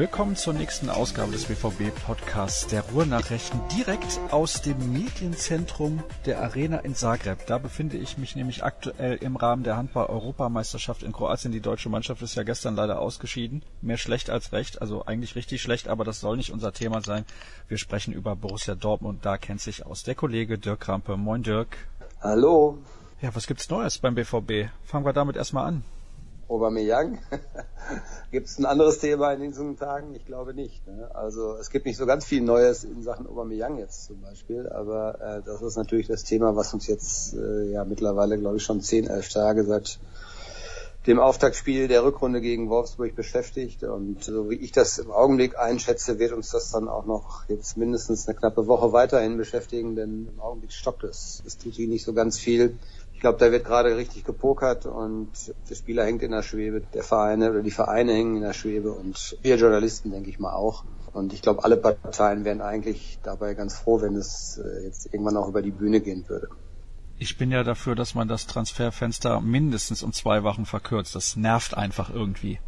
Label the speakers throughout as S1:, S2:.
S1: Willkommen zur nächsten Ausgabe des BVB Podcasts der Ruhrnachrichten direkt aus dem Medienzentrum der Arena in Zagreb. Da befinde ich mich nämlich aktuell im Rahmen der Handball-Europameisterschaft in Kroatien. Die deutsche Mannschaft ist ja gestern leider ausgeschieden. Mehr schlecht als recht, also eigentlich richtig schlecht, aber das soll nicht unser Thema sein. Wir sprechen über Borussia Dortmund. Da kennt sich aus der Kollege Dirk Rampe. Moin Dirk.
S2: Hallo.
S1: Ja, was gibt's Neues beim BVB? Fangen wir damit erstmal an.
S2: Aubameyang. gibt es ein anderes Thema in diesen Tagen? Ich glaube nicht. Ne? Also es gibt nicht so ganz viel Neues in Sachen Aubameyang jetzt zum Beispiel, aber äh, das ist natürlich das Thema, was uns jetzt äh, ja mittlerweile, glaube ich, schon zehn, elf Tage seit dem Auftaktspiel der Rückrunde gegen Wolfsburg beschäftigt. Und so wie ich das im Augenblick einschätze, wird uns das dann auch noch jetzt mindestens eine knappe Woche weiterhin beschäftigen, denn im Augenblick stockt es. Es tut sich nicht so ganz viel. Ich glaube, da wird gerade richtig gepokert und der Spieler hängt in der Schwebe, der Vereine oder die Vereine hängen in der Schwebe und wir Journalisten, denke ich mal, auch. Und ich glaube, alle Parteien wären eigentlich dabei ganz froh, wenn es äh, jetzt irgendwann auch über die Bühne gehen würde.
S1: Ich bin ja dafür, dass man das Transferfenster mindestens um zwei Wochen verkürzt. Das nervt einfach irgendwie.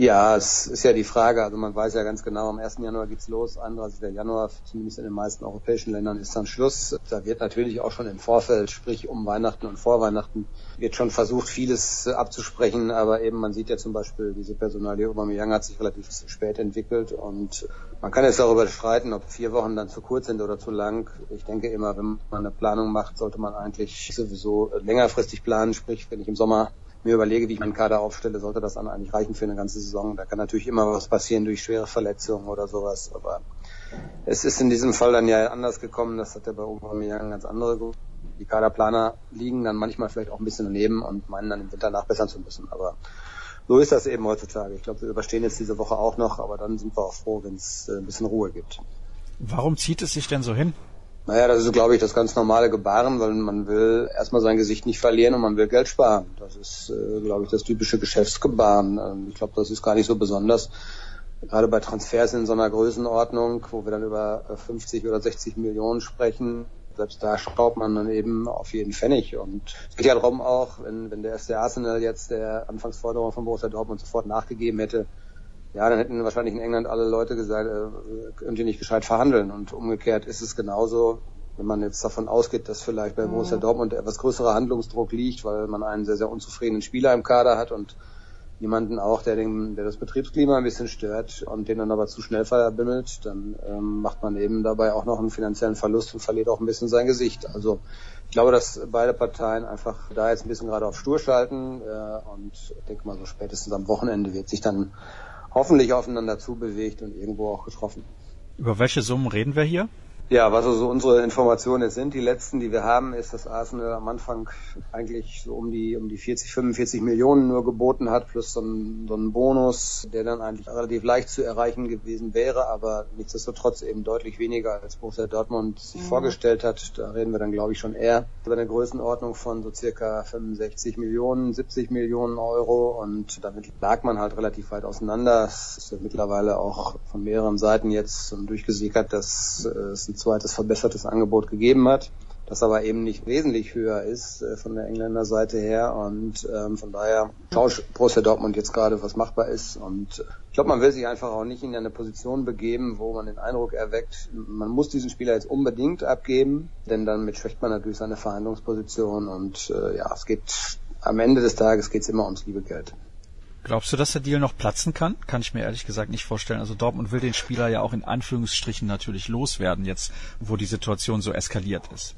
S2: Ja, es ist ja die Frage, also man weiß ja ganz genau, am 1. Januar geht's los, 31. Januar, zumindest in den meisten europäischen Ländern ist dann Schluss. Da wird natürlich auch schon im Vorfeld, sprich um Weihnachten und vor Weihnachten, wird schon versucht, vieles abzusprechen, aber eben man sieht ja zum Beispiel, diese Personalie Aubameyang hat sich relativ spät entwickelt und man kann jetzt darüber streiten, ob vier Wochen dann zu kurz sind oder zu lang. Ich denke immer, wenn man eine Planung macht, sollte man eigentlich sowieso längerfristig planen, sprich, wenn ich im Sommer mir überlege, wie ich meinen Kader aufstelle, sollte das dann eigentlich reichen für eine ganze Saison. Da kann natürlich immer was passieren durch schwere Verletzungen oder sowas, aber es ist in diesem Fall dann ja anders gekommen. Das hat ja bei Aubameyang ganz andere die Kaderplaner liegen dann manchmal vielleicht auch ein bisschen daneben und meinen dann im Winter nachbessern zu müssen. Aber so ist das eben heutzutage. Ich glaube, wir überstehen jetzt diese Woche auch noch, aber dann sind wir auch froh, wenn es äh, ein bisschen Ruhe gibt.
S1: Warum zieht es sich denn so hin?
S2: Naja, das ist, glaube ich, das ganz normale Gebaren, weil man will erstmal sein Gesicht nicht verlieren und man will Geld sparen. Das ist, äh, glaube ich, das typische Geschäftsgebaren. Ähm, ich glaube, das ist gar nicht so besonders. Gerade bei Transfers in so einer Größenordnung, wo wir dann über 50 oder 60 Millionen sprechen, selbst da schraubt man dann eben auf jeden Pfennig. Und es geht ja darum auch, wenn, wenn der erste Arsenal jetzt der Anfangsforderung von Borussia Dortmund sofort nachgegeben hätte, ja, dann hätten wahrscheinlich in England alle Leute gesagt, äh, könnt ihr nicht gescheit verhandeln. Und umgekehrt ist es genauso, wenn man jetzt davon ausgeht, dass vielleicht bei Borussia mhm. Dortmund etwas größerer Handlungsdruck liegt, weil man einen sehr, sehr unzufriedenen Spieler im Kader hat und jemanden auch, der, den, der das Betriebsklima ein bisschen stört und den dann aber zu schnell verbimmelt, dann ähm, macht man eben dabei auch noch einen finanziellen Verlust und verliert auch ein bisschen sein Gesicht. Also ich glaube, dass beide Parteien einfach da jetzt ein bisschen gerade auf Stur schalten äh, und ich denke mal so spätestens am Wochenende wird sich dann hoffentlich aufeinander zubewegt und irgendwo auch getroffen.
S1: Über welche Summen reden wir hier?
S2: Ja, was also unsere Informationen jetzt sind, die letzten, die wir haben, ist, dass Arsenal am Anfang eigentlich so um die um die 40, 45 Millionen nur geboten hat, plus so ein, so ein Bonus, der dann eigentlich relativ leicht zu erreichen gewesen wäre, aber nichtsdestotrotz eben deutlich weniger als Borussia Dortmund sich mhm. vorgestellt hat. Da reden wir dann, glaube ich, schon eher über eine Größenordnung von so circa 65 Millionen, 70 Millionen Euro und damit lag man halt relativ weit auseinander. Es ist ja mittlerweile auch von mehreren Seiten jetzt durchgesickert, dass es ein zweites verbessertes Angebot gegeben hat, das aber eben nicht wesentlich höher ist äh, von der Engländer her. Und ähm, von daher schaut Borussia Dortmund jetzt gerade, was machbar ist. Und äh, ich glaube, man will sich einfach auch nicht in eine Position begeben, wo man den Eindruck erweckt, man muss diesen Spieler jetzt unbedingt abgeben, denn damit schwächt man natürlich seine Verhandlungsposition. Und äh, ja, es geht am Ende des Tages geht es immer ums liebe Geld.
S1: Glaubst du, dass der Deal noch platzen kann? Kann ich mir ehrlich gesagt nicht vorstellen. Also Dortmund will den Spieler ja auch in Anführungsstrichen natürlich loswerden, jetzt wo die Situation so eskaliert ist.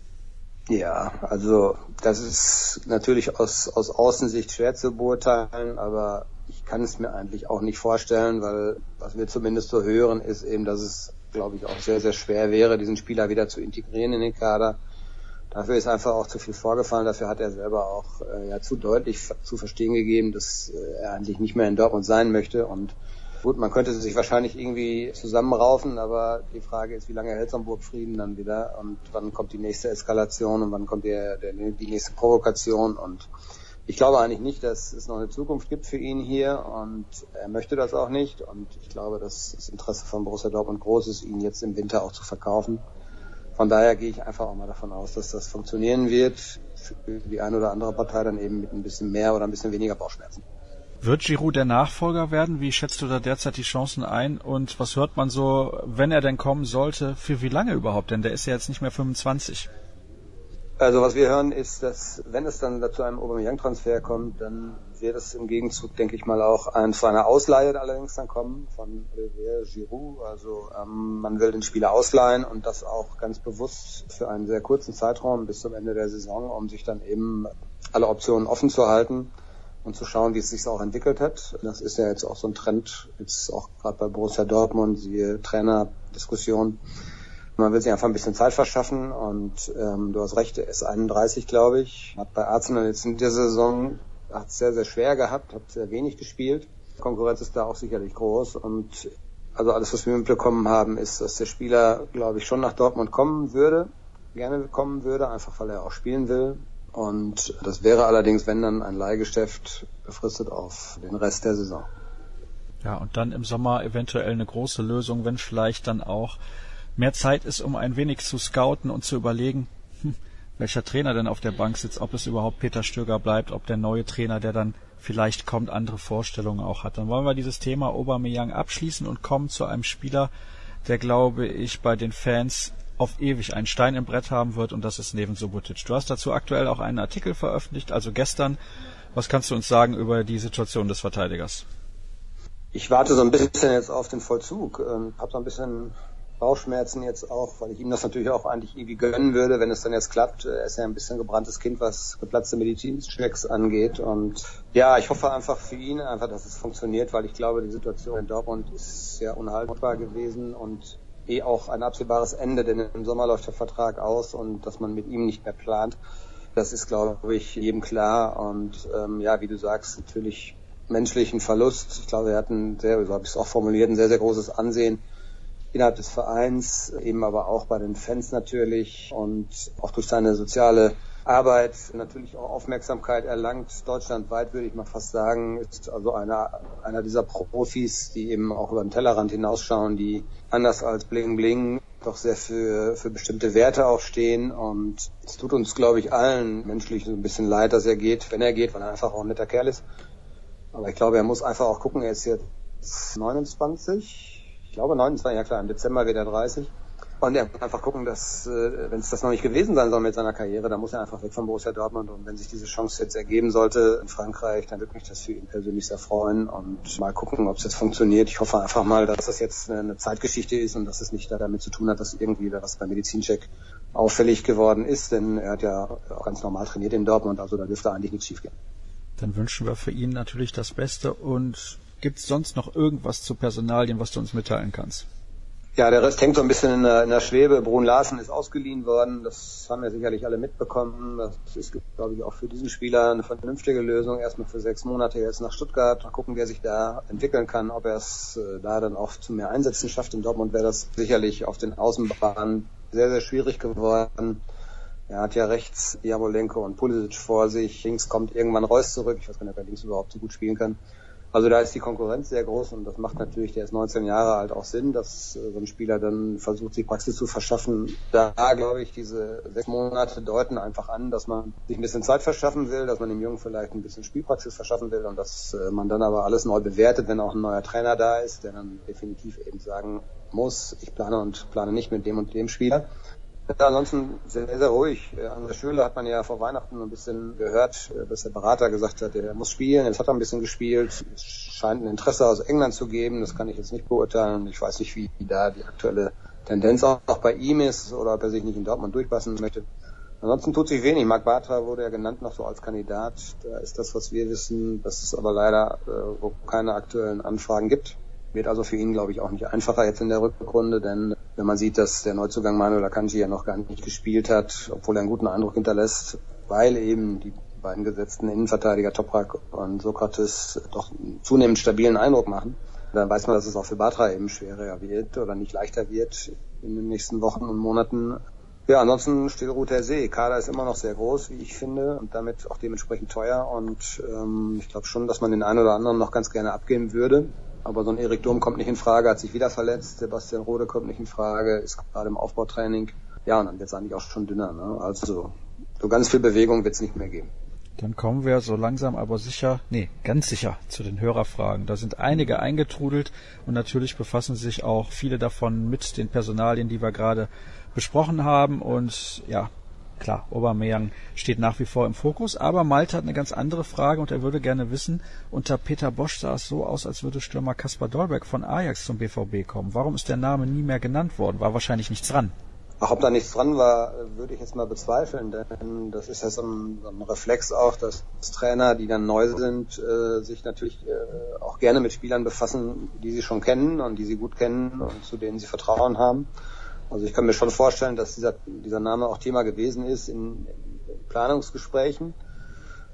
S2: Ja, also das ist natürlich aus, aus Außensicht schwer zu beurteilen, aber ich kann es mir eigentlich auch nicht vorstellen, weil was wir zumindest so hören, ist eben, dass es, glaube ich, auch sehr, sehr schwer wäre, diesen Spieler wieder zu integrieren in den Kader. Dafür ist einfach auch zu viel vorgefallen. Dafür hat er selber auch äh, ja, zu deutlich zu verstehen gegeben, dass äh, er eigentlich nicht mehr in Dortmund sein möchte. Und gut, man könnte sich wahrscheinlich irgendwie zusammenraufen, aber die Frage ist, wie lange hält Hamburg Frieden dann wieder und wann kommt die nächste Eskalation und wann kommt der, der, die nächste Provokation und ich glaube eigentlich nicht, dass es noch eine Zukunft gibt für ihn hier und er möchte das auch nicht und ich glaube, dass das Interesse von Borussia Dortmund groß ist, ihn jetzt im Winter auch zu verkaufen. Von daher gehe ich einfach auch mal davon aus, dass das funktionieren wird. Für die eine oder andere Partei dann eben mit ein bisschen mehr oder ein bisschen weniger Bauchschmerzen.
S1: Wird Giroud der Nachfolger werden? Wie schätzt du da derzeit die Chancen ein? Und was hört man so, wenn er denn kommen sollte, für wie lange überhaupt? Denn der ist ja jetzt nicht mehr 25.
S2: Also was wir hören ist, dass wenn es dann zu einem Aubameyang-Transfer kommt, dann wird es im Gegenzug, denke ich mal, auch ein, zu einer Ausleihe allerdings dann kommen von Olivier Giroud. Also ähm, man will den Spieler ausleihen und das auch ganz bewusst für einen sehr kurzen Zeitraum bis zum Ende der Saison, um sich dann eben alle Optionen offen zu halten und zu schauen, wie es sich auch entwickelt hat. Das ist ja jetzt auch so ein Trend, jetzt auch gerade bei Borussia Dortmund, siehe Trainerdiskussion. Man will sich einfach ein bisschen Zeit verschaffen und ähm, du hast recht, er ist 31, glaube ich. Hat bei Arsenal jetzt in dieser Saison hat sehr, sehr schwer gehabt, hat sehr wenig gespielt. Konkurrenz ist da auch sicherlich groß und also alles, was wir mitbekommen haben, ist, dass der Spieler, glaube ich, schon nach Dortmund kommen würde, gerne kommen würde, einfach weil er auch spielen will. Und das wäre allerdings, wenn dann ein Leihgeschäft befristet auf den Rest der Saison.
S1: Ja, und dann im Sommer eventuell eine große Lösung, wenn vielleicht dann auch mehr Zeit ist, um ein wenig zu scouten und zu überlegen, hm, welcher Trainer denn auf der Bank sitzt, ob es überhaupt Peter Stöger bleibt, ob der neue Trainer, der dann vielleicht kommt, andere Vorstellungen auch hat. Dann wollen wir dieses Thema Aubameyang abschließen und kommen zu einem Spieler, der glaube ich bei den Fans auf ewig einen Stein im Brett haben wird und das ist Neven Subotic. Du hast dazu aktuell auch einen Artikel veröffentlicht, also gestern. Was kannst du uns sagen über die Situation des Verteidigers?
S2: Ich warte so ein bisschen jetzt auf den Vollzug. Ähm, hab so ein bisschen Bauchschmerzen jetzt auch, weil ich ihm das natürlich auch eigentlich irgendwie gönnen würde, wenn es dann jetzt klappt. Er ist ja ein bisschen gebranntes Kind, was geplatzte Medizinchecks angeht. Und ja, ich hoffe einfach für ihn einfach, dass es funktioniert, weil ich glaube, die Situation in Dortmund ist sehr unhaltbar gewesen und eh auch ein absehbares Ende, denn im Sommer läuft der Vertrag aus und dass man mit ihm nicht mehr plant, das ist, glaube ich, jedem klar. Und ähm, ja, wie du sagst, natürlich menschlichen Verlust. Ich glaube, er hat ein sehr, so habe ich es auch formuliert, ein sehr, sehr großes Ansehen innerhalb des Vereins, eben aber auch bei den Fans natürlich und auch durch seine soziale Arbeit natürlich auch Aufmerksamkeit erlangt. Deutschlandweit würde ich mal fast sagen, ist also einer, einer dieser Profis, die eben auch über den Tellerrand hinausschauen, die anders als Bling Bling doch sehr für, für bestimmte Werte auch stehen. Und es tut uns, glaube ich, allen menschlich so ein bisschen leid, dass er geht, wenn er geht, weil er einfach auch ein netter Kerl ist. Aber ich glaube, er muss einfach auch gucken, er ist jetzt 29, ich glaube 29, ja klar, im Dezember wird er 30. Und er muss einfach gucken, dass, äh, wenn es das noch nicht gewesen sein soll mit seiner Karriere, dann muss er einfach weg von Borussia Dortmund. Und wenn sich diese Chance jetzt ergeben sollte in Frankreich, dann würde mich das für ihn persönlich sehr freuen. Und mal gucken, ob es jetzt funktioniert. Ich hoffe einfach mal, dass das jetzt eine Zeitgeschichte ist und dass es nicht damit zu tun hat, dass irgendwie was beim Medizincheck auffällig geworden ist. Denn er hat ja auch ganz normal trainiert in Dortmund, also da dürfte eigentlich nichts schiefgehen.
S1: Dann wünschen wir für ihn natürlich das Beste. Und gibt es sonst noch irgendwas zu Personalien, was du uns mitteilen kannst?
S2: Ja, der Rest hängt so ein bisschen in der, in der Schwebe. Brun Larsen ist ausgeliehen worden. Das haben wir sicherlich alle mitbekommen. Das ist, glaube ich, auch für diesen Spieler eine vernünftige Lösung. Erstmal für sechs Monate jetzt nach Stuttgart. Mal gucken, wer sich da entwickeln kann. Ob er es äh, da dann auch zu mehr Einsätzen schafft. In Dortmund wäre das sicherlich auf den Außenbahnen sehr, sehr schwierig geworden. Er hat ja rechts Jamolenko und Pulisic vor sich. Links kommt irgendwann Reus zurück. Ich weiß gar nicht, ob er links überhaupt so gut spielen kann. Also da ist die Konkurrenz sehr groß und das macht natürlich, der ist 19 Jahre alt, auch Sinn, dass äh, so ein Spieler dann versucht, sich Praxis zu verschaffen. Da, glaube ich, diese sechs Monate deuten einfach an, dass man sich ein bisschen Zeit verschaffen will, dass man dem Jungen vielleicht ein bisschen Spielpraxis verschaffen will und dass äh, man dann aber alles neu bewertet, wenn auch ein neuer Trainer da ist, der dann definitiv eben sagen muss, ich plane und plane nicht mit dem und dem Spieler. Ja, ansonsten sehr, sehr ruhig. An der Schule hat man ja vor Weihnachten ein bisschen gehört, dass der Berater gesagt hat, er muss spielen. Jetzt hat er ein bisschen gespielt. Es scheint ein Interesse aus England zu geben. Das kann ich jetzt nicht beurteilen. Ich weiß nicht, wie da die aktuelle Tendenz auch bei ihm ist oder ob er sich nicht in Dortmund durchpassen möchte. Ansonsten tut sich wenig. Marc Bartra wurde ja genannt noch so als Kandidat. Da ist das, was wir wissen, dass es aber leider äh, keine aktuellen Anfragen gibt. Wird also für ihn, glaube ich, auch nicht einfacher jetzt in der Rückrunde, denn wenn man sieht, dass der Neuzugang Manuel Akanji ja noch gar nicht gespielt hat, obwohl er einen guten Eindruck hinterlässt, weil eben die beiden gesetzten Innenverteidiger Toprak und Sokrates doch einen zunehmend stabilen Eindruck machen, dann weiß man, dass es auch für Batra eben schwerer wird oder nicht leichter wird in den nächsten Wochen und Monaten. Ja, ansonsten still ruht der See. Kader ist immer noch sehr groß, wie ich finde, und damit auch dementsprechend teuer. Und ähm, ich glaube schon, dass man den einen oder anderen noch ganz gerne abgeben würde. Aber so ein Erik Durm kommt nicht in Frage, hat sich wieder verletzt. Sebastian Rode kommt nicht in Frage, ist gerade im Aufbautraining. Ja, und dann wird es eigentlich auch schon dünner. Ne? Also so ganz viel Bewegung wird es nicht mehr geben.
S1: Dann kommen wir so langsam aber sicher, nee, ganz sicher zu den Hörerfragen. Da sind einige eingetrudelt und natürlich befassen sich auch viele davon mit den Personalien, die wir gerade besprochen haben. Und ja, klar, Aubameyang steht nach wie vor im Fokus. Aber Malte hat eine ganz andere Frage und er würde gerne wissen, unter Peter Bosch sah es so aus, als würde Stürmer Kaspar Dolberg von Ajax zum BVB kommen. Warum ist der Name nie mehr genannt worden? War wahrscheinlich nichts dran.
S3: Ach, ob da nichts dran war, würde ich jetzt mal bezweifeln, denn das ist ja so ein, so ein Reflex auch, dass Trainer, die dann neu sind, äh, sich natürlich äh, auch gerne mit Spielern befassen, die sie schon kennen und die sie gut kennen und zu denen sie Vertrauen haben. Also ich kann mir schon vorstellen, dass dieser, dieser Name auch Thema gewesen ist in, Planungsgesprächen.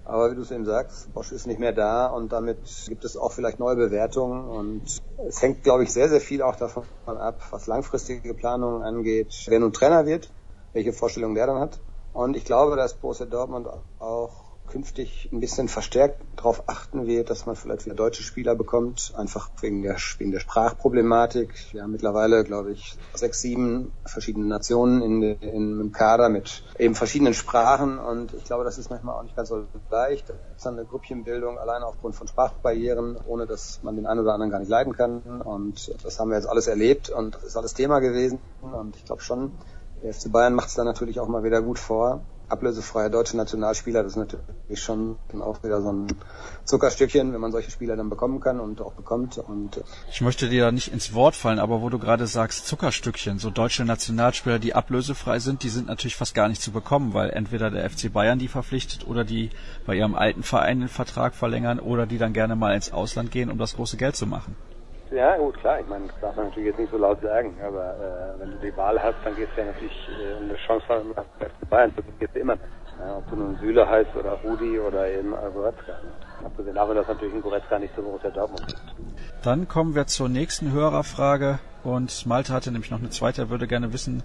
S3: Aber wie du es eben sagst, Bosch ist nicht mehr da und damit gibt es auch vielleicht neue Bewertungen und es hängt, glaube ich, sehr, sehr viel auch davon ab, was langfristige Planungen angeht, wer nun Trainer wird, welche Vorstellungen der dann hat. Und ich glaube, dass Borussia Dortmund auch künftig ein bisschen verstärkt darauf achten wird, dass man vielleicht wieder deutsche Spieler bekommt, einfach wegen der, wegen der Sprachproblematik. Wir haben mittlerweile, glaube ich, sechs, sieben verschiedene Nationen in, in, im Kader mit eben verschiedenen Sprachen und ich glaube, das ist manchmal auch nicht ganz so leicht. Das ist eine Grüppchenbildung alleine aufgrund von Sprachbarrieren, ohne dass man den einen oder anderen gar nicht leiden kann und das haben wir jetzt alles erlebt und das ist alles Thema gewesen und ich glaube schon, der FC Bayern macht es da natürlich auch mal wieder gut vor ablösefreier deutscher Nationalspieler, das ist natürlich schon auch wieder so ein Zuckerstückchen, wenn man solche Spieler dann bekommen kann und auch bekommt. Und
S1: ich möchte dir da nicht ins Wort fallen, aber wo du gerade sagst Zuckerstückchen, so deutsche Nationalspieler, die ablösefrei sind, die sind natürlich fast gar nicht zu bekommen, weil entweder der FC Bayern die verpflichtet oder die bei ihrem alten Verein den Vertrag verlängern oder die dann gerne mal ins Ausland gehen, um das große Geld zu machen.
S2: Ja, gut, klar. Ich meine, das darf man natürlich jetzt nicht so laut sagen, aber äh, wenn du die Wahl hast, dann gehst du ja natürlich äh, eine Chance von FC Bayern zu du immer. Ja, ob du nun Süle heißt oder Rudi oder eben Goretzka. Abgesehen davon, dass natürlich ein Goretzka nicht so Borussia Dortmund ist.
S1: Dann kommen wir zur nächsten Hörerfrage und Malte hatte nämlich noch eine zweite. Er würde gerne wissen,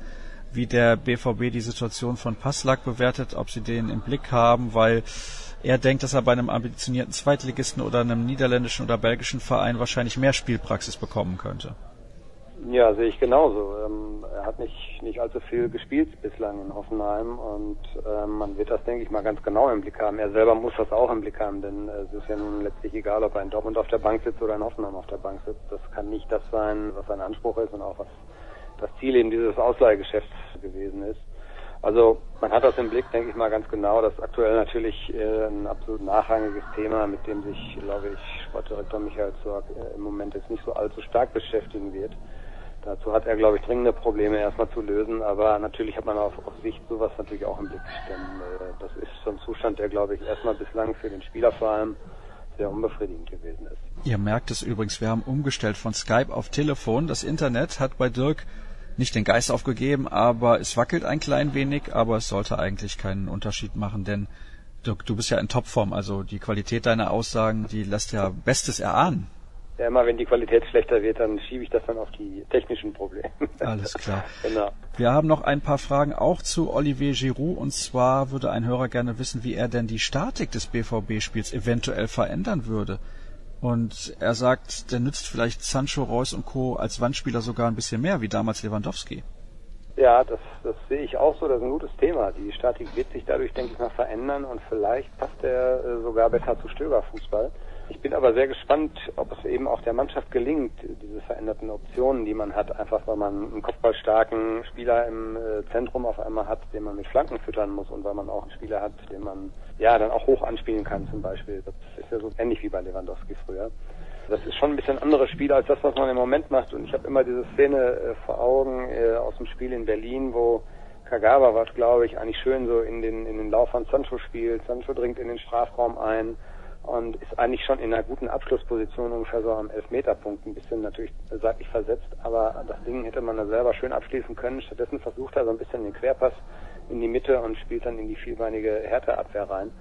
S1: wie der BVB die Situation von Passlack bewertet, ob sie den im Blick haben, weil er denkt, dass er bei einem ambitionierten Zweitligisten oder einem niederländischen oder belgischen Verein wahrscheinlich mehr Spielpraxis bekommen könnte.
S2: Ja, sehe ich genauso. Ähm, er hat nicht, nicht allzu viel gespielt bislang in Hoffenheim und ähm, man wird das, denke ich, mal ganz genau im Blick haben. Er selber muss das auch im Blick haben, denn äh, es ist ja nun letztlich egal, ob er in Dortmund auf der Bank sitzt oder in Hoffenheim auf der Bank sitzt. Das kann nicht das sein, was sein Anspruch ist und auch was das Ziel eben dieses Ausleihgeschäfts gewesen ist. Also man hat das im Blick, denke ich mal, ganz genau. Das ist aktuell natürlich äh, ein absolut nachrangiges Thema, mit dem sich, glaube ich, Sportdirektor Michael Zorg äh, im Moment jetzt nicht so allzu stark beschäftigen wird. Dazu hat er, glaube ich, dringende Probleme erstmal zu lösen, aber natürlich hat man auf, auf Sicht sowas natürlich auch im Blick. Denn äh, das ist so ein Zustand, der, glaube ich, erstmal bislang für den Spieler vor allem sehr unbefriedigend gewesen ist.
S1: Ihr merkt es übrigens, wir haben umgestellt von Skype auf Telefon. Das Internet hat bei Dirk nicht den Geist aufgegeben, aber es wackelt ein klein wenig, aber es sollte eigentlich keinen Unterschied machen, denn du, du bist ja in Topform, also die Qualität deiner Aussagen, die lässt ja Bestes erahnen.
S2: Ja, immer wenn die Qualität schlechter wird, dann schiebe ich das dann auf die technischen Probleme.
S1: Alles klar. genau. Wir haben noch ein paar Fragen auch zu Olivier Giroud und zwar würde ein Hörer gerne wissen, wie er denn die Statik des BVB-Spiels eventuell verändern würde. Und er sagt, der nützt vielleicht Sancho, Reus und Co. als Wandspieler sogar ein bisschen mehr wie damals Lewandowski.
S2: Ja, das, das sehe ich auch so. Das ist ein gutes Thema. Die Statik wird sich dadurch, denke ich mal, verändern und vielleicht passt er äh, sogar besser zu Stögerfußball. Ich bin aber sehr gespannt, ob es eben auch der Mannschaft gelingt, diese veränderten Optionen, die man hat, einfach weil man einen kopfballstarken Spieler im äh, Zentrum auf einmal hat, den man mit Flanken füttern muss und weil man auch einen Spieler hat, den man ja dann auch hoch anspielen kann zum Beispiel. Das ist ja so ähnlich wie bei Lewandowski früher. Das ist schon ein bisschen anderes Spiel als das, was man im Moment macht. Und ich habe immer diese Szene äh, vor Augen äh, aus dem Spiel in Berlin, wo Kagawa was, glaube ich, eigentlich schön so in den, in den Lauf von Sancho spielt. Sancho dringt in den Strafraum ein und ist eigentlich schon in einer guten Abschlussposition ungefähr so am Elfmeterpunkt, ein bisschen natürlich seitlich versetzt, aber das Ding hätte man da selber schön abschließen können. Stattdessen versucht er so ein bisschen den Querpass in die Mitte und spielt dann in die vielbeinige Härteabwehr rein.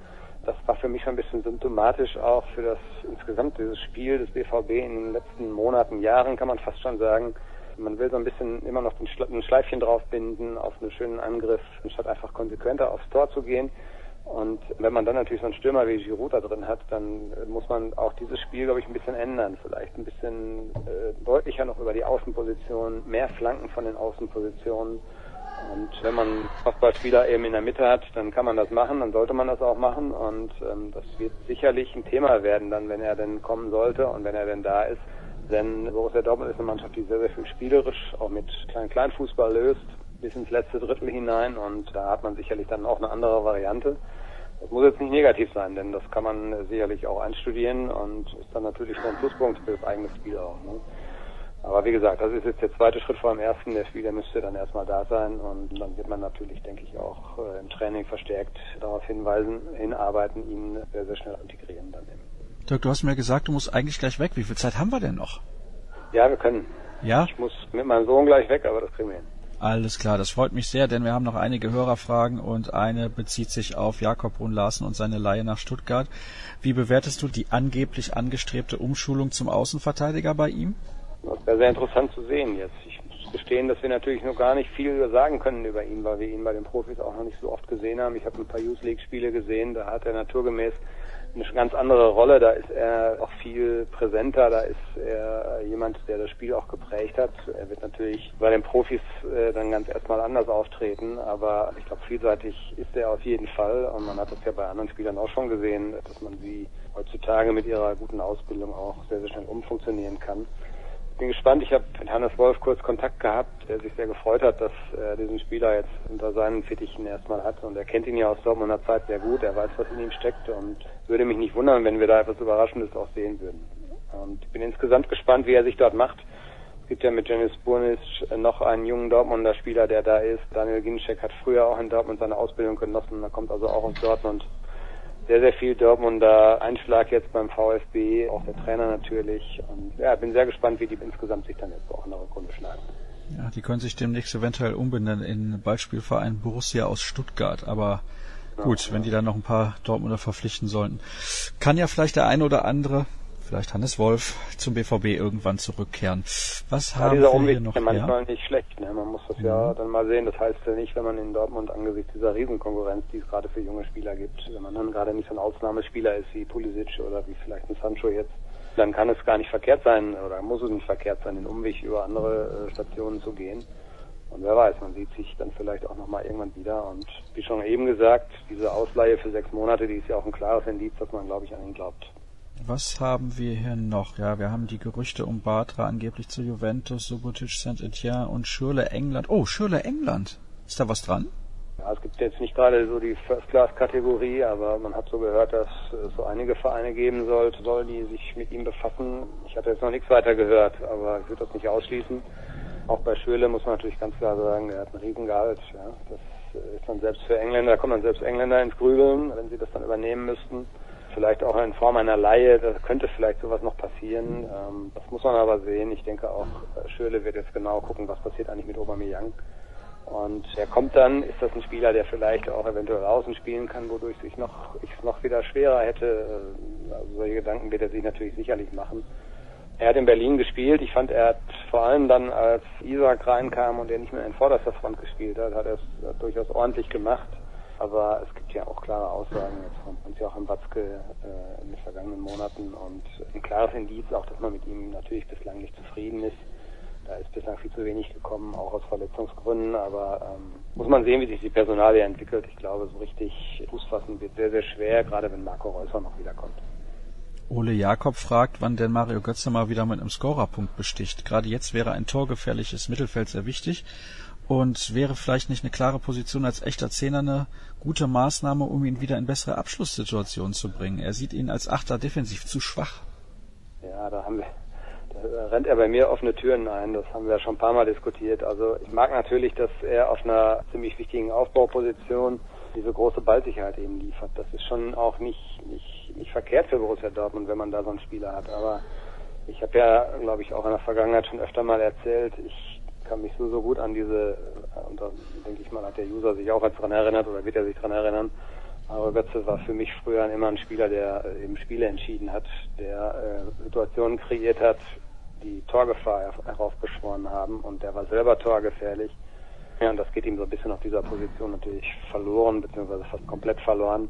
S2: Das war für mich schon ein bisschen symptomatisch auch für das insgesamt dieses Spiel des BVB in den letzten Monaten, Jahren, kann man fast schon sagen. Man will so ein bisschen immer noch ein Schleifchen draufbinden auf einen schönen Angriff, anstatt einfach konsequenter aufs Tor zu gehen. Und wenn man dann natürlich so einen Stürmer wie Giroud da drin hat, dann muss man auch dieses Spiel, glaube ich, ein bisschen ändern. Vielleicht ein bisschen äh, deutlicher noch über die Außenposition, mehr Flanken von den Außenpositionen Und wenn man Fußballspieler eben in der Mitte hat, dann kann man das machen, dann sollte man das auch machen. Und ähm, das wird sicherlich ein Thema werden, dann, wenn er denn kommen sollte und wenn er denn da ist. Denn Borussia Dortmund ist eine Mannschaft, die sehr, sehr viel spielerisch auch mit kleinen Fußball löst, bis ins letzte Drittel hinein. Und da hat man sicherlich dann auch eine andere Variante. Das muss jetzt nicht negativ sein, denn das kann man sicherlich auch einstudieren und ist dann natürlich schon ein Pluspunkt für das eigene Spiel auch. Ne? Aber wie gesagt, das ist jetzt der zweite Schritt vor dem ersten. Der Spieler müsste dann erstmal da sein und dann wird man natürlich, denke ich, auch äh, im Training verstärkt darauf hinweisen, hinarbeiten, ihn sehr, sehr schnell integrieren dann eben.
S1: Dirk, du hast mir gesagt, du musst eigentlich gleich weg. Wie viel Zeit haben wir denn noch?
S2: Ja, wir können.
S1: Ja?
S2: Ich muss mit meinem Sohn gleich weg, aber das kriegen wir hin.
S1: Alles klar, das freut mich sehr, denn wir haben noch einige Hörerfragen und eine bezieht sich auf Jakob Brun Larsen und seine Leihe nach Stuttgart. Wie bewertest du die angeblich angestrebte Umschulung zum Außenverteidiger bei ihm?
S2: Das wäre sehr interessant zu sehen jetzt. Ich muss gestehen, dass wir natürlich noch gar nicht viel sagen können über ihn, weil wir ihn bei den Profis auch noch nicht so oft gesehen haben. Ich habe ein paar Youth League Spiele gesehen, da hat er naturgemäß eine ganz andere Rolle. Da ist er auch viel präsenter. Da ist er jemand, der das Spiel auch geprägt hat. Er wird natürlich bei den Profis äh, dann ganz erstmal anders auftreten. Aber ich glaube, vielseitig ist er auf jeden Fall. Und man hat das ja bei anderen Spielern auch schon gesehen, dass man sie heutzutage mit ihrer guten Ausbildung auch sehr, sehr schnell umfunktionieren kann bin gespannt. Ich habe mit Hannes Wolf kurz Kontakt gehabt, der sich sehr gefreut hat, dass er diesen Spieler jetzt unter seinen Fittichen erstmal hat. Und er kennt ihn ja aus Dortmunder Zeit sehr gut. Er weiß, was in ihm steckt und würde mich nicht wundern, wenn wir da etwas Überraschendes auch sehen würden. Und ich bin insgesamt gespannt, wie er sich dort macht. Es gibt ja mit Janis Burnic noch einen jungen Dortmunder Spieler, der da ist. Daniel Ginczek hat früher auch in Dortmund seine Ausbildung genossen. Er kommt also auch aus Dortmund sehr, sehr viel Dortmunder Einschlag jetzt beim VfB, auch der Trainer natürlich. Und ja, bin sehr gespannt, wie die insgesamt sich dann jetzt auch in der Rückrunde schlagen.
S1: Ja, die können sich demnächst eventuell umbenennen in Beispielverein Borussia aus Stuttgart, aber gut, ja, wenn die dann noch ein paar Dortmunder verpflichten sollten. Kann ja vielleicht der eine oder andere vielleicht Hannes Wolf zum BVB irgendwann zurückkehren. Was ja, haben dieser wir Umweg hier noch?
S2: Ist ja manchmal ja? nicht schlecht. Ne? Man muss das mhm. ja dann mal sehen. Das heißt ja nicht, wenn man in Dortmund angesichts dieser Riesenkonkurrenz, die es gerade für junge Spieler gibt, wenn man dann gerade nicht so ein Ausnahmespieler ist wie Pulisic oder wie vielleicht ein Sancho jetzt, dann kann es gar nicht verkehrt sein oder muss es nicht verkehrt sein, den Umweg über andere äh, Stationen zu gehen. Und wer weiß, man sieht sich dann vielleicht auch nochmal irgendwann wieder. Und wie schon eben gesagt, diese Ausleihe für sechs Monate, die ist ja auch ein klares Indiz, dass man, glaube ich, an ihn glaubt.
S1: Was haben wir hier noch? Ja, wir haben die Gerüchte um Batra angeblich zu Juventus, Subotic, Saint-Etienne und Schürle England. Oh, Schürle England. Ist da was dran?
S2: Ja, es gibt jetzt nicht gerade so die First-Class-Kategorie, aber man hat so gehört, dass es so einige Vereine geben soll, soll, die sich mit ihm befassen. Ich hatte jetzt noch nichts weiter gehört, aber ich würde das nicht ausschließen. Auch bei Schürle muss man natürlich ganz klar sagen, er hat einen Riesengehalt. Ja. Das ist dann selbst für Engländer, da kommen dann selbst Engländer ins Grübeln, wenn sie das dann übernehmen müssten vielleicht auch in Form einer Laie, da könnte vielleicht sowas noch passieren. Ähm, das muss man aber sehen. Ich denke auch, äh, Schürle wird jetzt genau gucken, was passiert eigentlich mit Aubameyang. Und er kommt dann, ist das ein Spieler, der vielleicht auch eventuell außen spielen kann, wodurch sich noch, ich es noch wieder schwerer hätte. Äh, also solche Gedanken wird er sich natürlich sicherlich machen. Er hat in Berlin gespielt. Ich fand, er hat vor allem dann, als Isaac reinkam und er nicht mehr in vorderster Front gespielt hat, hat er es durchaus ordentlich gemacht. Aber es gibt ja auch klare Aussagen jetzt von Hans-Joachim Watzke äh, in den vergangenen Monaten und ein klares Indiz auch, dass man mit ihm natürlich bislang nicht zufrieden ist. Da ist bislang viel zu wenig gekommen, auch aus Verletzungsgründen, aber ähm, muss man sehen, wie sich die Personalie entwickelt. Ich glaube, so richtig Fuß fassen wird sehr, sehr schwer, gerade wenn Marco Reusser noch wiederkommt.
S1: Ole Jakob fragt, wann denn Mario Götze mal wieder mit einem Scorerpunkt besticht. Gerade jetzt wäre ein torgefährliches Mittelfeld sehr wichtig und wäre vielleicht nicht eine klare Position als echter Zehner eine gute Maßnahme, um ihn wieder in bessere Abschlusssituationen zu bringen? Er sieht ihn als Achter defensiv zu schwach.
S2: Ja, da haben wir, da rennt er bei mir offene Türen ein. Das haben wir schon ein paar Mal diskutiert. Also ich mag natürlich, dass er auf einer ziemlich wichtigen Aufbauposition diese große Ballsicherheit eben liefert. Das ist schon auch nicht, nicht, nicht verkehrt für Borussia Dortmund, wenn man da so einen Spieler hat. Aber ich habe ja, glaube ich, auch in der Vergangenheit schon öfter mal erzählt, ich kann mich so, so gut an diese, und da denke ich mal, hat der User sich auch daran erinnert oder wird er sich daran erinnern. Aber Götze war für mich früher immer ein Spieler, der äh, eben Spiele entschieden hat, der äh, Situationen kreiert hat, die Torgefahr heraufbeschworen haben und der war selber torgefährlich. Ja, und das geht ihm so ein bisschen auf dieser Position natürlich verloren, beziehungsweise fast komplett verloren.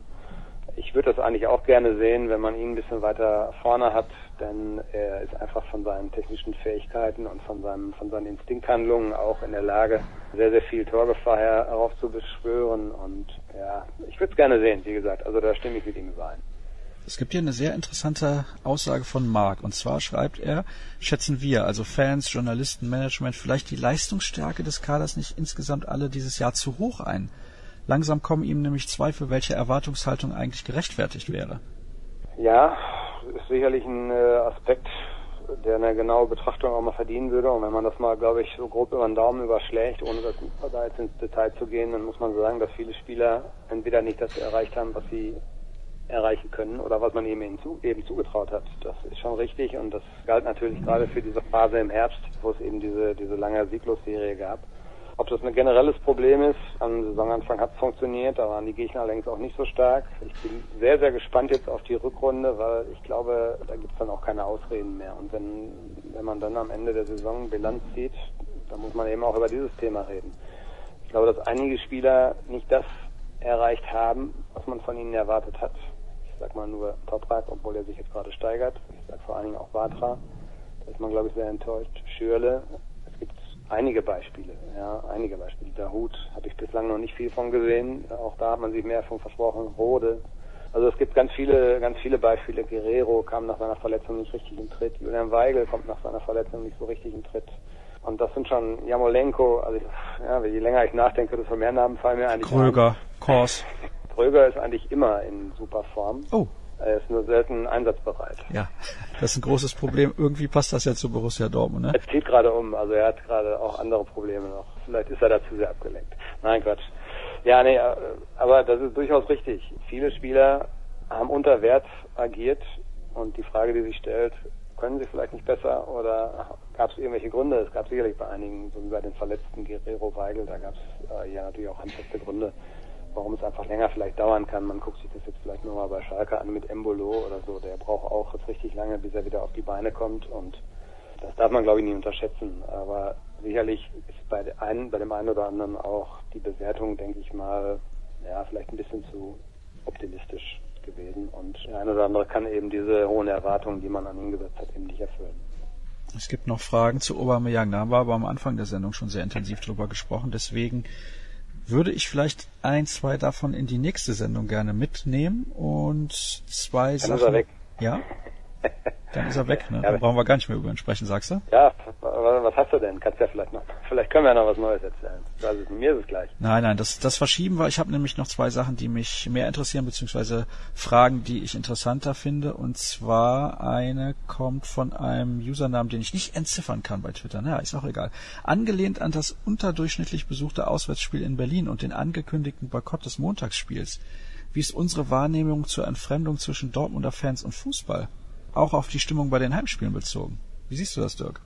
S2: Ich würde das eigentlich auch gerne sehen, wenn man ihn ein bisschen weiter vorne hat, denn er ist einfach von seinen technischen Fähigkeiten und von, seinem, von seinen Instinkthandlungen auch in der Lage, sehr, sehr viel Torgefahr heraufzubeschwören. Und ja, ich würde es gerne sehen, wie gesagt. Also da stimme ich mit ihm überein.
S1: Es gibt hier eine sehr interessante Aussage von Mark. Und zwar schreibt er, schätzen wir, also Fans, Journalisten, Management, vielleicht die Leistungsstärke des Kaders nicht insgesamt alle dieses Jahr zu hoch ein. Langsam kommen ihm nämlich Zweifel, welche Erwartungshaltung eigentlich gerechtfertigt wäre.
S2: Ja, ist sicherlich ein äh, Aspekt, der eine genaue Betrachtung auch mal verdienen würde. Und wenn man das mal, glaube ich, so grob über den Daumen überschlägt, ohne das da jetzt ins Detail zu gehen, dann muss man sagen, dass viele Spieler entweder nicht das erreicht haben, was sie erreichen können oder was man eben, eben zugetraut hat. Das ist schon richtig und das galt natürlich gerade für diese Phase im Herbst, wo es eben diese, diese lange Sieglosserie gab. Ob das ein generelles Problem ist, am Saisonanfang hat es funktioniert, da waren die Gegner allerdings auch nicht so stark. Ich bin sehr, sehr gespannt jetzt auf die Rückrunde, weil ich glaube, da gibt es dann auch keine Ausreden mehr. Und wenn, wenn man dann am Ende der Saison Bilanz zieht, dann muss man eben auch über dieses Thema reden. Ich glaube, dass einige Spieler nicht das erreicht haben, was man von ihnen erwartet hat. Ich sag mal nur Toprak, obwohl er sich jetzt gerade steigert. Ich sag vor allen Dingen auch Batra. Da ist man, glaube ich, sehr enttäuscht. Schürle einige Beispiele, ja, einige Beispiele. Der Hut habe ich bislang noch nicht viel von gesehen. Auch da hat man sich mehr von versprochen. Rode. Also es gibt ganz viele, ganz viele Beispiele. Guerrero kam nach seiner Verletzung nicht richtig in Tritt. Julian Weigel kommt nach seiner Verletzung nicht so richtig in Tritt. Und das sind schon Jamolenko, also ja, je länger ich nachdenke, desto mehr Namen fallen mir eigentlich
S1: Kröger, Kors.
S2: Kröger ist eigentlich immer in super Form.
S1: Oh.
S2: Er ist nur selten einsatzbereit.
S1: Ja, das ist ein großes Problem. Irgendwie passt das ja zu Borussia Dortmund, ne?
S2: Er zieht gerade um, also er hat gerade auch andere Probleme noch. Vielleicht ist er dazu sehr abgelenkt. Nein, Quatsch. Ja, nee, äh, aber das ist durchaus richtig. Viele Spieler haben unter Wert agiert und die Frage, die sich stellt, können sie vielleicht nicht besser oder gab es irgendwelche Gründe? Es gab sicherlich bei einigen, so wie bei den verletzten Guerrero Weigel, da gab es äh, ja natürlich auch handfeste Gründe warum es einfach länger vielleicht dauern kann. Man guckt sich das jetzt vielleicht nur mal bei Schalke an mit Embolo oder so. Der braucht auch jetzt richtig lange, bis er wieder auf die Beine kommt und das darf man glaube ich nie unterschätzen. Aber sicherlich ist bei, einen, bei dem einen oder anderen auch die Bewertung, denke ich mal, ja, vielleicht ein bisschen zu optimistisch gewesen und der eine oder andere kann eben diese hohen Erwartungen, die man an ihn gesetzt hat, eben nicht erfüllen.
S1: Es gibt noch Fragen zu Aubameyang. Da haben wir aber am Anfang der Sendung schon sehr intensiv drüber gesprochen. Deswegen würde ich vielleicht ein, zwei davon in die nächste Sendung gerne mitnehmen und zwei
S2: Dann
S1: Sachen.
S2: Ist er weg.
S1: Ja? Dann ist er weg, ne? Dann brauchen wir gar nicht mehr über ihn sprechen, sagst du?
S2: Ja, was hast du denn? Kannst ja vielleicht noch. Vielleicht können wir ja noch was Neues erzählen. Also mir ist es gleich.
S1: Nein, nein, das, das verschieben wir. Ich habe nämlich noch zwei Sachen, die mich mehr interessieren, beziehungsweise Fragen, die ich interessanter finde. Und zwar eine kommt von einem Usernamen, den ich nicht entziffern kann bei Twitter. Naja, ist auch egal. Angelehnt an das unterdurchschnittlich besuchte Auswärtsspiel in Berlin und den angekündigten Boykott des Montagsspiels. Wie ist unsere Wahrnehmung zur Entfremdung zwischen Dortmunder Fans und Fußball? Auch auf die Stimmung bei den Heimspielen bezogen. Wie siehst du das, Dirk?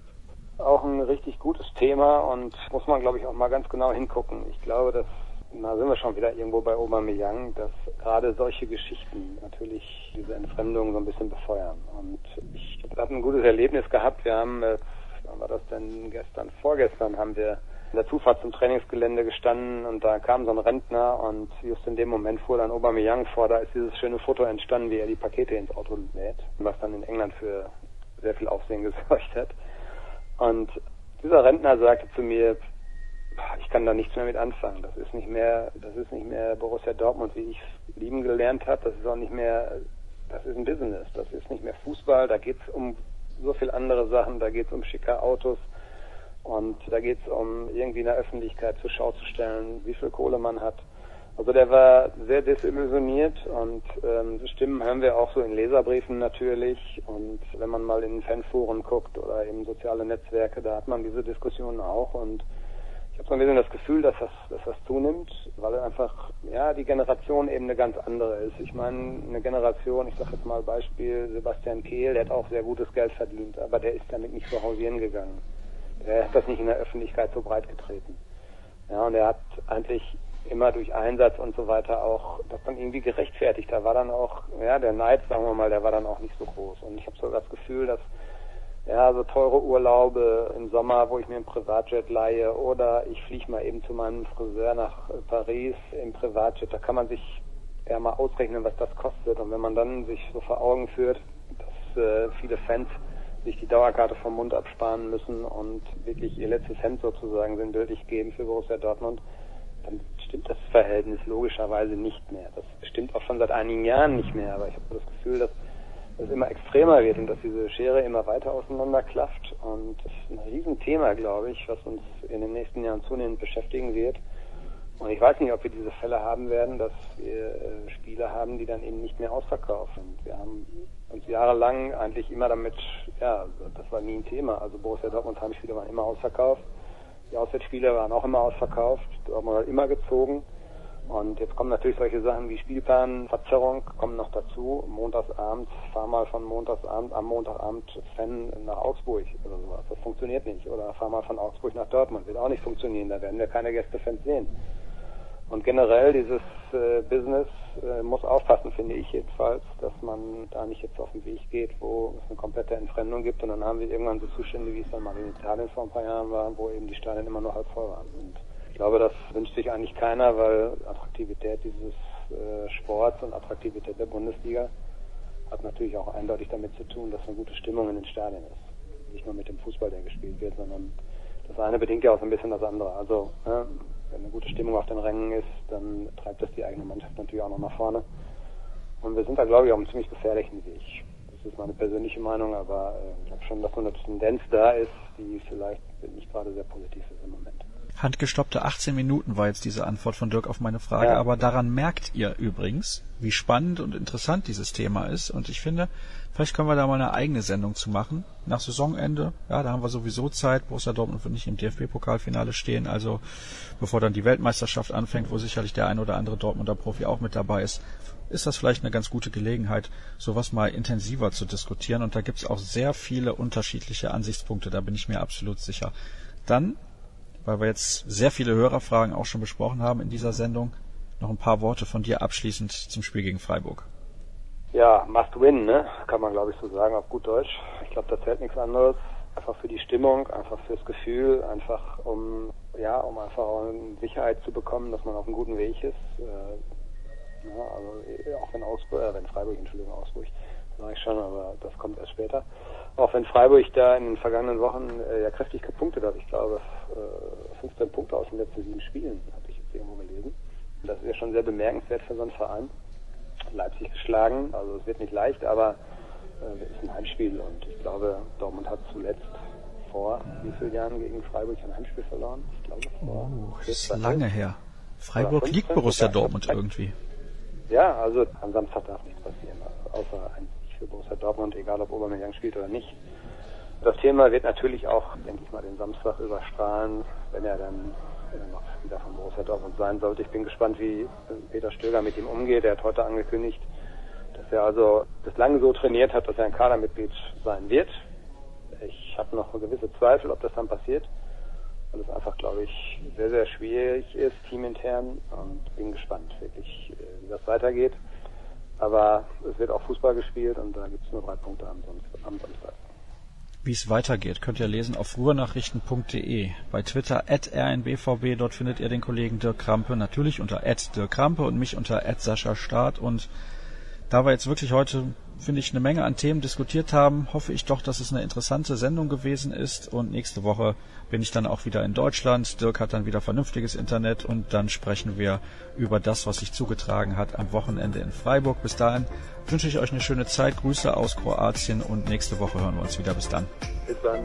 S2: Auch ein richtig gutes Thema und muss man, glaube ich, auch mal ganz genau hingucken. Ich glaube, dass, da sind wir schon wieder irgendwo bei Aubameyang, dass gerade solche Geschichten natürlich diese Entfremdung so ein bisschen befeuern. Und ich habe ein gutes Erlebnis gehabt. Wir haben, äh, wann war das denn gestern? Vorgestern haben wir in der Zufahrt zum Trainingsgelände gestanden und da kam so ein Rentner und just in dem Moment fuhr dann Aubameyang vor. Da ist dieses schöne Foto entstanden, wie er die Pakete ins Auto lädt, was dann in England für sehr viel Aufsehen gesorgt hat. Und dieser Rentner sagte zu mir, ich kann da nichts mehr mit anfangen. Das ist nicht mehr, das ist nicht mehr Borussia Dortmund, wie ich lieben gelernt habe. Das ist auch nicht mehr, das ist ein Business. Das ist nicht mehr Fußball. Da geht es um so viel andere Sachen. Da geht es um schicke Autos. Und da geht es um irgendwie in der Öffentlichkeit zur Schau zu stellen, wie viel Kohle man hat. Also der war sehr desillusioniert und ähm, Stimmen hören wir auch so in Leserbriefen natürlich und wenn man mal in Fanforen guckt oder in soziale Netzwerke, da hat man diese Diskussionen auch und ich habe so ein bisschen das Gefühl, dass das, dass das zunimmt, weil einfach ja die Generation eben eine ganz andere ist. Ich meine, eine Generation, ich sage jetzt mal Beispiel Sebastian Kehl, der hat auch sehr gutes Geld verdient, aber der ist damit nicht so hausieren gegangen. Er hat das nicht in der Öffentlichkeit so breit getreten. Ja, und er hat eigentlich immer durch Einsatz und so weiter auch das dann irgendwie gerechtfertigt. Da war dann auch, ja, der Neid, sagen wir mal, der war dann auch nicht so groß. Und ich habe so das Gefühl, dass ja, so teure Urlaube im Sommer, wo ich mir ein Privatjet leihe oder ich fliege mal eben zu meinem Friseur nach Paris im Privatjet, da kann man sich ja mal ausrechnen, was das kostet. Und wenn man dann sich so vor Augen führt, dass äh, viele Fans sich die Dauerkarte vom Mund absparen müssen und wirklich ihr letztes Hemd sozusagen sinnbildlich geben für Borussia Dortmund, dann stimmt das Verhältnis logischerweise nicht mehr. Das stimmt auch schon seit einigen Jahren nicht mehr, aber ich habe das Gefühl, dass es immer extremer wird und dass diese Schere immer weiter auseinanderklafft. Und das ist ein Riesenthema, glaube ich, was uns in den nächsten Jahren zunehmend beschäftigen wird. Und ich weiß nicht, ob wir diese Fälle haben werden, dass wir äh, Spiele haben, die dann eben nicht mehr ausverkaufen. Wir haben uns jahrelang eigentlich immer damit, ja, das war nie ein Thema. Also Borussia Dortmund Heimspiele waren immer ausverkauft. Die Auswärtsspiele waren auch immer ausverkauft. Dortmund hat immer gezogen. Und jetzt kommen natürlich solche Sachen wie Spielplanverzerrung kommen noch dazu. Montagsabend, fahr mal von Montagsabend am Montagabend Fan nach Augsburg oder sowas. Das funktioniert nicht. Oder fahr mal von Augsburg nach Dortmund. Wird auch nicht funktionieren. Da werden wir keine Gästefans sehen. Und generell dieses äh, Business äh, muss aufpassen, finde ich jedenfalls, dass man da nicht jetzt auf den Weg geht, wo es eine komplette Entfremdung gibt und dann haben wir irgendwann so Zustände, wie es dann mal in Italien vor ein paar Jahren war, wo eben die Stadien immer noch halb voll waren. Und ich glaube, das wünscht sich eigentlich keiner, weil Attraktivität dieses äh, Sports und Attraktivität der Bundesliga hat natürlich auch eindeutig damit zu tun, dass eine gute Stimmung in den Stadien ist. Nicht nur mit dem Fußball, der gespielt wird, sondern das eine bedingt ja auch so ein bisschen das andere. Also ne, wenn eine gute Stimmung auf den Rängen ist, dann treibt das die eigene Mannschaft natürlich auch noch nach vorne. Und wir sind da, glaube ich, auf einem ziemlich gefährlichen Weg. Das ist meine persönliche Meinung, aber äh, ich glaube schon, dass so eine Tendenz da ist, die vielleicht nicht gerade sehr positiv ist im Moment.
S1: Handgestoppte 18 Minuten war jetzt diese Antwort von Dirk auf meine Frage, ja. aber daran merkt ihr übrigens, wie spannend und interessant dieses Thema ist. Und ich finde, vielleicht können wir da mal eine eigene Sendung zu machen. Nach Saisonende, ja, da haben wir sowieso Zeit. Borussia Dortmund wird nicht im DFB-Pokalfinale stehen, also bevor dann die Weltmeisterschaft anfängt, wo sicherlich der ein oder andere Dortmunder Profi auch mit dabei ist, ist das vielleicht eine ganz gute Gelegenheit, sowas mal intensiver zu diskutieren. Und da gibt's auch sehr viele unterschiedliche Ansichtspunkte, da bin ich mir absolut sicher. Dann weil wir jetzt sehr viele Hörerfragen auch schon besprochen haben in dieser Sendung, noch ein paar Worte von dir abschließend zum Spiel gegen Freiburg.
S2: Ja, must win, ne? Kann man glaube ich so sagen auf gut Deutsch. Ich glaube, da zählt nichts anderes. Einfach für die Stimmung, einfach fürs Gefühl, einfach um ja, um einfach auch Sicherheit zu bekommen, dass man auf einem guten Weg ist. Äh, ja, also auch wenn Augsburg, äh, wenn Freiburg, Entschuldigung, Augsburg, sage ich schon, aber das kommt erst später. Auch wenn Freiburg da in den vergangenen Wochen äh, ja kräftig gepunktet hat. Ich glaube, äh, 15 Punkte aus den letzten sieben Spielen, habe ich jetzt irgendwo gelesen. Das ist ja schon sehr bemerkenswert für so einen Verein. Leipzig geschlagen, also es wird nicht leicht, aber äh, es ist ein Heimspiel und ich glaube, Dortmund hat zuletzt vor wie vielen Jahren gegen Freiburg ein Heimspiel verloren? Ich glaube
S1: vor. Oh, das ist lange her. Freiburg liegt Borussia Dortmund irgendwie.
S2: Ja, also am Samstag darf nichts passieren, also außer ein für Borussia Dortmund, egal ob Aubameyang spielt oder nicht. Das Thema wird natürlich auch, denke ich mal, den Samstag überstrahlen, wenn er dann noch wieder von Borussia Dortmund sein sollte. Ich bin gespannt, wie Peter Stöger mit ihm umgeht. Er hat heute angekündigt, dass er also bislang so trainiert hat, dass er ein Kadermitglied sein wird. Ich habe noch gewisse Zweifel, ob das dann passiert, weil es einfach, glaube ich, sehr, sehr schwierig ist, teamintern und bin gespannt wirklich, äh, wie das weitergeht. Aber es wird auch Fußball gespielt und da gibt es nur drei Punkte am, Samstag.
S1: Wie es weitergeht, könnt ihr lesen auf ruhrnachrichten.de. Bei Twitter at rnbvb, dort findet ihr den Kollegen Dirk Krampe, natürlich unter at Dirk Krampe und mich unter at Sascha Staat. Und da wir jetzt wirklich heute finde ich, eine Menge an Themen diskutiert haben, hoffe ich doch, dass es eine interessante Sendung gewesen ist. Und nächste Woche bin ich dann auch wieder in Deutschland. Dirk hat dann wieder vernünftiges Internet und dann sprechen wir über das, was sich zugetragen hat am Wochenende in Freiburg. Bis dahin wünsche ich euch eine schöne Zeit. Grüße aus Kroatien und nächste Woche hören wir uns wieder. Bis dann.
S2: Bis dann.